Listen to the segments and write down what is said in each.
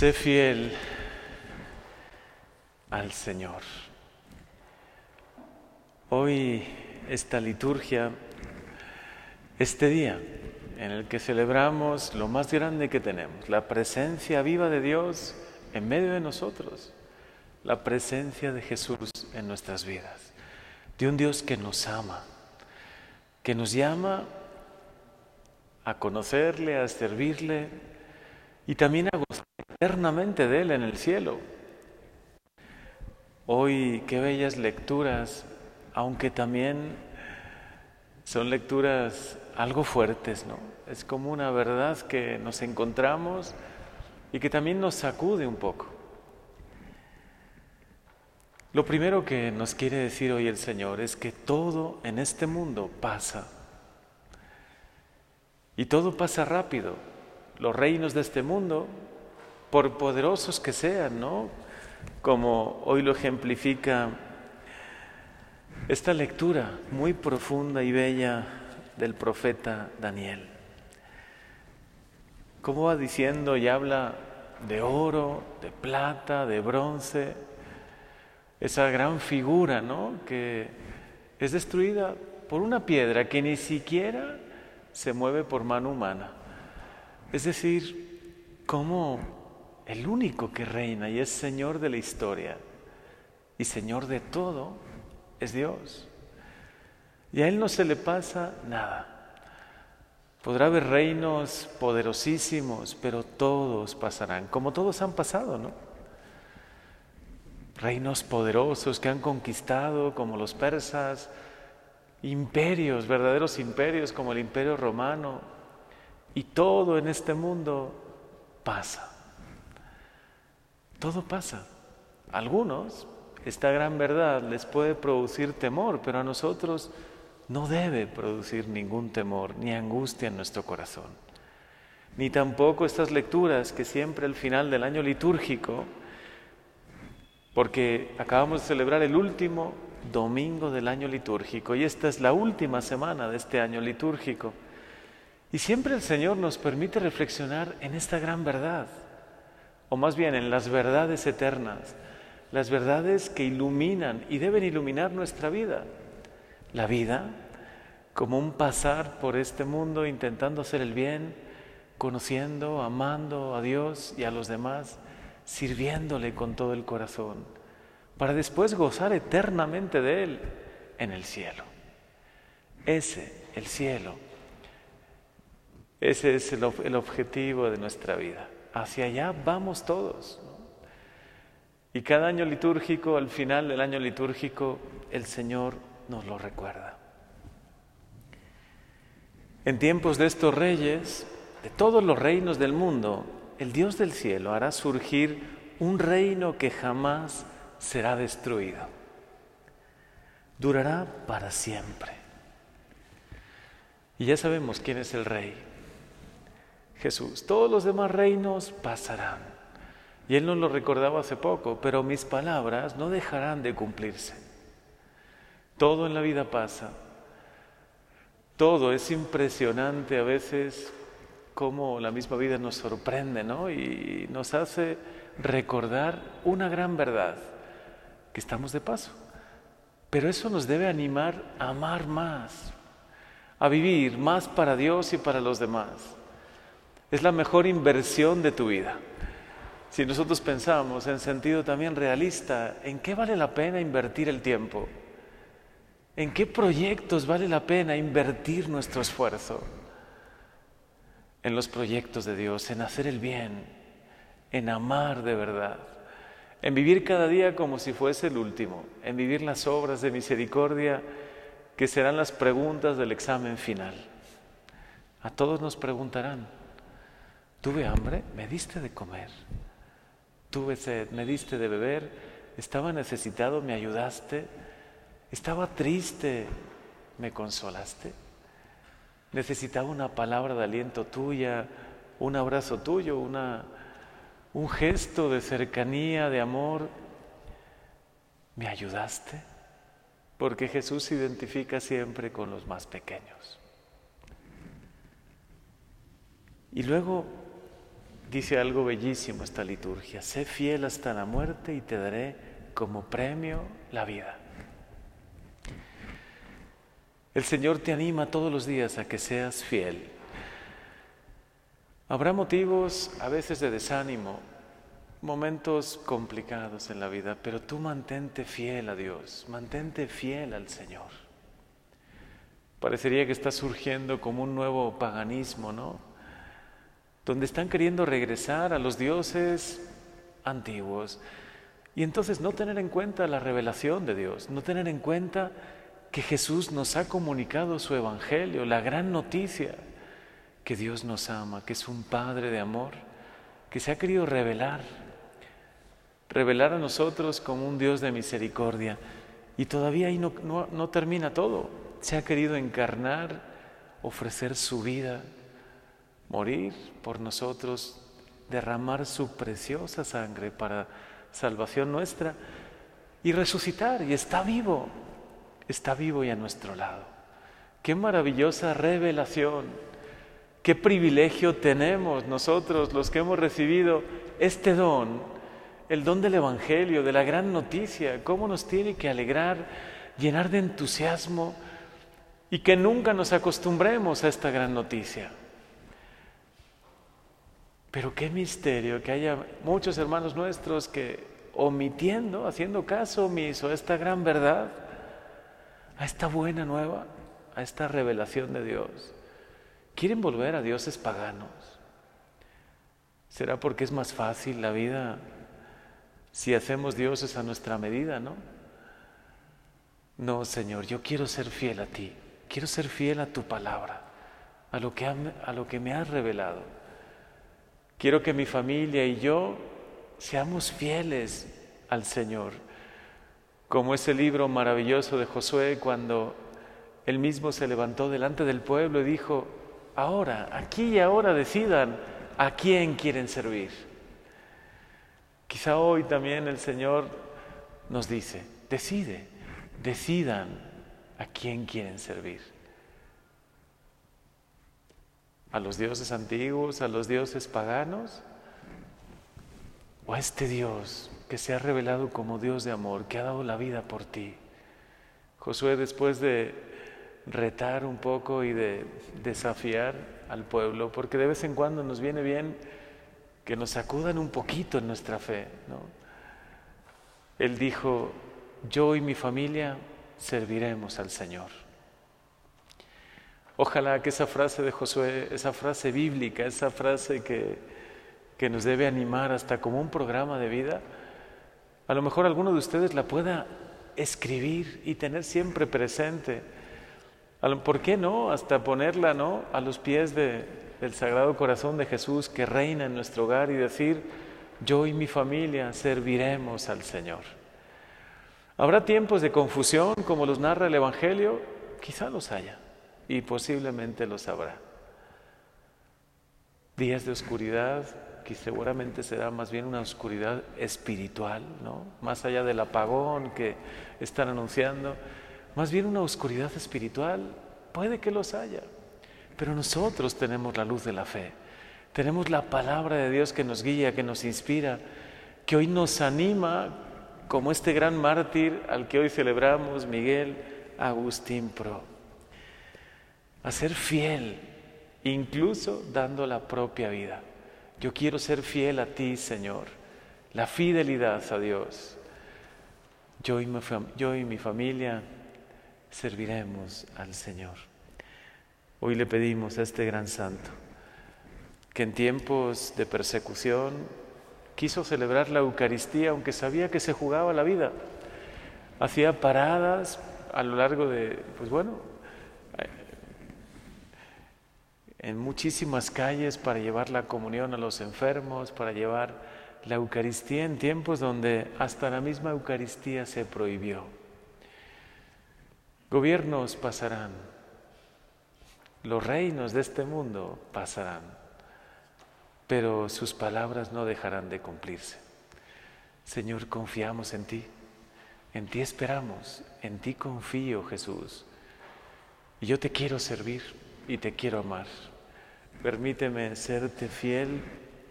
Sé fiel al Señor. Hoy esta liturgia, este día en el que celebramos lo más grande que tenemos, la presencia viva de Dios en medio de nosotros, la presencia de Jesús en nuestras vidas, de un Dios que nos ama, que nos llama a conocerle, a servirle y también a gozar eternamente de Él en el cielo. Hoy qué bellas lecturas, aunque también son lecturas algo fuertes, ¿no? Es como una verdad que nos encontramos y que también nos sacude un poco. Lo primero que nos quiere decir hoy el Señor es que todo en este mundo pasa. Y todo pasa rápido. Los reinos de este mundo por poderosos que sean, ¿no? Como hoy lo ejemplifica esta lectura muy profunda y bella del profeta Daniel. Cómo va diciendo y habla de oro, de plata, de bronce, esa gran figura, ¿no? Que es destruida por una piedra que ni siquiera se mueve por mano humana. Es decir, cómo el único que reina y es Señor de la historia y Señor de todo es Dios. Y a Él no se le pasa nada. Podrá haber reinos poderosísimos, pero todos pasarán, como todos han pasado, ¿no? Reinos poderosos que han conquistado, como los persas, imperios, verdaderos imperios, como el imperio romano, y todo en este mundo pasa. Todo pasa. algunos, esta gran verdad les puede producir temor, pero a nosotros no debe producir ningún temor ni angustia en nuestro corazón. Ni tampoco estas lecturas que siempre al final del año litúrgico, porque acabamos de celebrar el último domingo del año litúrgico y esta es la última semana de este año litúrgico. Y siempre el Señor nos permite reflexionar en esta gran verdad o más bien en las verdades eternas, las verdades que iluminan y deben iluminar nuestra vida. La vida como un pasar por este mundo intentando hacer el bien, conociendo, amando a Dios y a los demás, sirviéndole con todo el corazón, para después gozar eternamente de Él en el cielo. Ese, el cielo, ese es el, objetivo de nuestra vida hacia allá vamos todos. Y cada año litúrgico, al final del año litúrgico, el Señor nos lo recuerda. En tiempos de estos reyes, de todos los reinos del mundo, el Dios del cielo hará surgir un reino que jamás será destruido. Durará para siempre. Y ya sabemos quién es el rey. Jesús. Todos los demás reinos pasarán. Y él nos lo recordaba hace poco, pero mis palabras no dejarán de cumplirse. Todo en la vida pasa. Todo es impresionante a veces cómo la misma vida nos sorprende, ¿no? Y nos hace recordar una gran verdad, que estamos de paso. Pero eso nos debe animar a amar más, a vivir más para Dios y para los demás. Es la mejor inversión de tu vida. Si nosotros pensamos en sentido también realista, ¿en qué vale la pena invertir el tiempo? ¿En qué proyectos vale la pena invertir nuestro esfuerzo? En los proyectos de Dios, en hacer el bien, en amar de verdad, en vivir cada día como si fuese el último, en vivir las obras de misericordia que serán las preguntas del examen final. A todos nos preguntarán, Tuve hambre, me diste de comer. Tuve sed, me diste de beber. Estaba necesitado, me ayudaste. Estaba triste, me consolaste. Necesitaba una palabra de aliento tuya, un abrazo tuyo, una, un gesto de cercanía, de amor. ¿Me ayudaste? Porque Jesús se identifica siempre con los más pequeños. Y luego dice algo bellísimo esta liturgia, sé fiel hasta la muerte y te daré como premio la vida. El Señor te anima todos los días a que seas fiel. Habrá motivos a veces de desánimo, momentos complicados en la vida, pero tú mantente fiel a Dios, mantente fiel al Señor. Parecería que está surgiendo como un nuevo paganismo, ¿no? Donde están queriendo regresar a los dioses antiguos y entonces no tener en cuenta la revelación de Dios, no tener en cuenta que Jesús nos ha comunicado su evangelio, la gran noticia que Dios nos ama, que es un Padre de amor, que se ha querido revelar, revelar a nosotros como un Dios de misericordia. Y todavía ahí no, no termina todo. Se ha querido encarnar, ofrecer su vida, morir por nosotros, derramar su preciosa sangre para salvación nuestra y resucitar. Y está vivo está vivo y a nuestro lado. Qué maravillosa revelación, qué privilegio tenemos nosotros los que hemos recibido este don, el don del Evangelio, de la gran noticia, cómo nos tiene que alegrar, llenar de entusiasmo y que nunca nos acostumbremos a esta gran noticia. Pero qué misterio que haya muchos hermanos nuestros que omitiendo, haciendo caso omiso a esta gran verdad, a esta buena nueva, a esta revelación de Dios. Quieren volver a dioses paganos. ¿Será porque es más fácil la vida si hacemos dioses a nuestra medida, no? No, Señor, yo quiero ser fiel a ti, quiero ser fiel a tu palabra, a lo que, a lo que me has revelado. Quiero que mi familia y yo seamos fieles al Señor como ese libro maravilloso de Josué cuando él mismo se levantó delante del pueblo y dijo, ahora, aquí y ahora decidan a quién quieren servir. Quizá hoy también el Señor nos dice, decide, decidan a quién quieren servir. ¿A los dioses antiguos, a los dioses paganos? ¿O a este Dios que se ha revelado como Dios de amor, que ha dado la vida por ti. Josué, después de retar un poco y de desafiar al pueblo, porque de vez en cuando nos viene bien que nos sacudan un poquito en nuestra fe, ¿no? Él dijo, yo y mi familia serviremos al Señor. Ojalá que esa frase de Josué, esa frase bíblica, esa frase que, que nos debe animar hasta como un programa de vida, a lo mejor alguno de ustedes la pueda escribir y tener siempre presente. ¿Por qué no? Hasta ponerla ¿no? a los pies del Sagrado Corazón de Jesús que reina en nuestro hogar y decir, yo y mi familia serviremos al Señor. ¿Habrá tiempos de confusión como los narra el Evangelio? Quizá los haya y posiblemente los habrá. Días de oscuridad, que seguramente será más bien una oscuridad espiritual, ¿no? Más allá del apagón que están anunciando, más bien una oscuridad espiritual, puede que los haya, pero nosotros tenemos la luz de la fe, tenemos la palabra de Dios que nos guía, que nos inspira, que hoy nos anima, como este gran mártir al que hoy celebramos, Miguel Agustín Pro, a ser fiel, incluso dando la propia vida. Yo quiero ser fiel a ti, Señor. La fidelidad a Dios. Yo y, mi, familia serviremos al Señor. Hoy le pedimos a este gran santo que en tiempos de persecución quiso celebrar la Eucaristía aunque sabía que se jugaba la vida. Hacía paradas a lo largo de, pues bueno, en muchísimas calles para llevar la comunión a los enfermos, para llevar la Eucaristía en tiempos donde hasta la misma Eucaristía se prohibió. Gobiernos pasarán, los reinos de este mundo pasarán, pero sus palabras no dejarán de cumplirse. Señor, confiamos en ti, en ti esperamos, en ti confío, Jesús. Y yo te quiero servir y te quiero amar. Permíteme serte fiel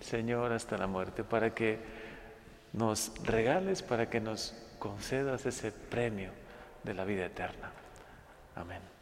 Señor, hasta la muerte, para que nos regales, para que nos concedas ese premio de la vida eterna. Amén.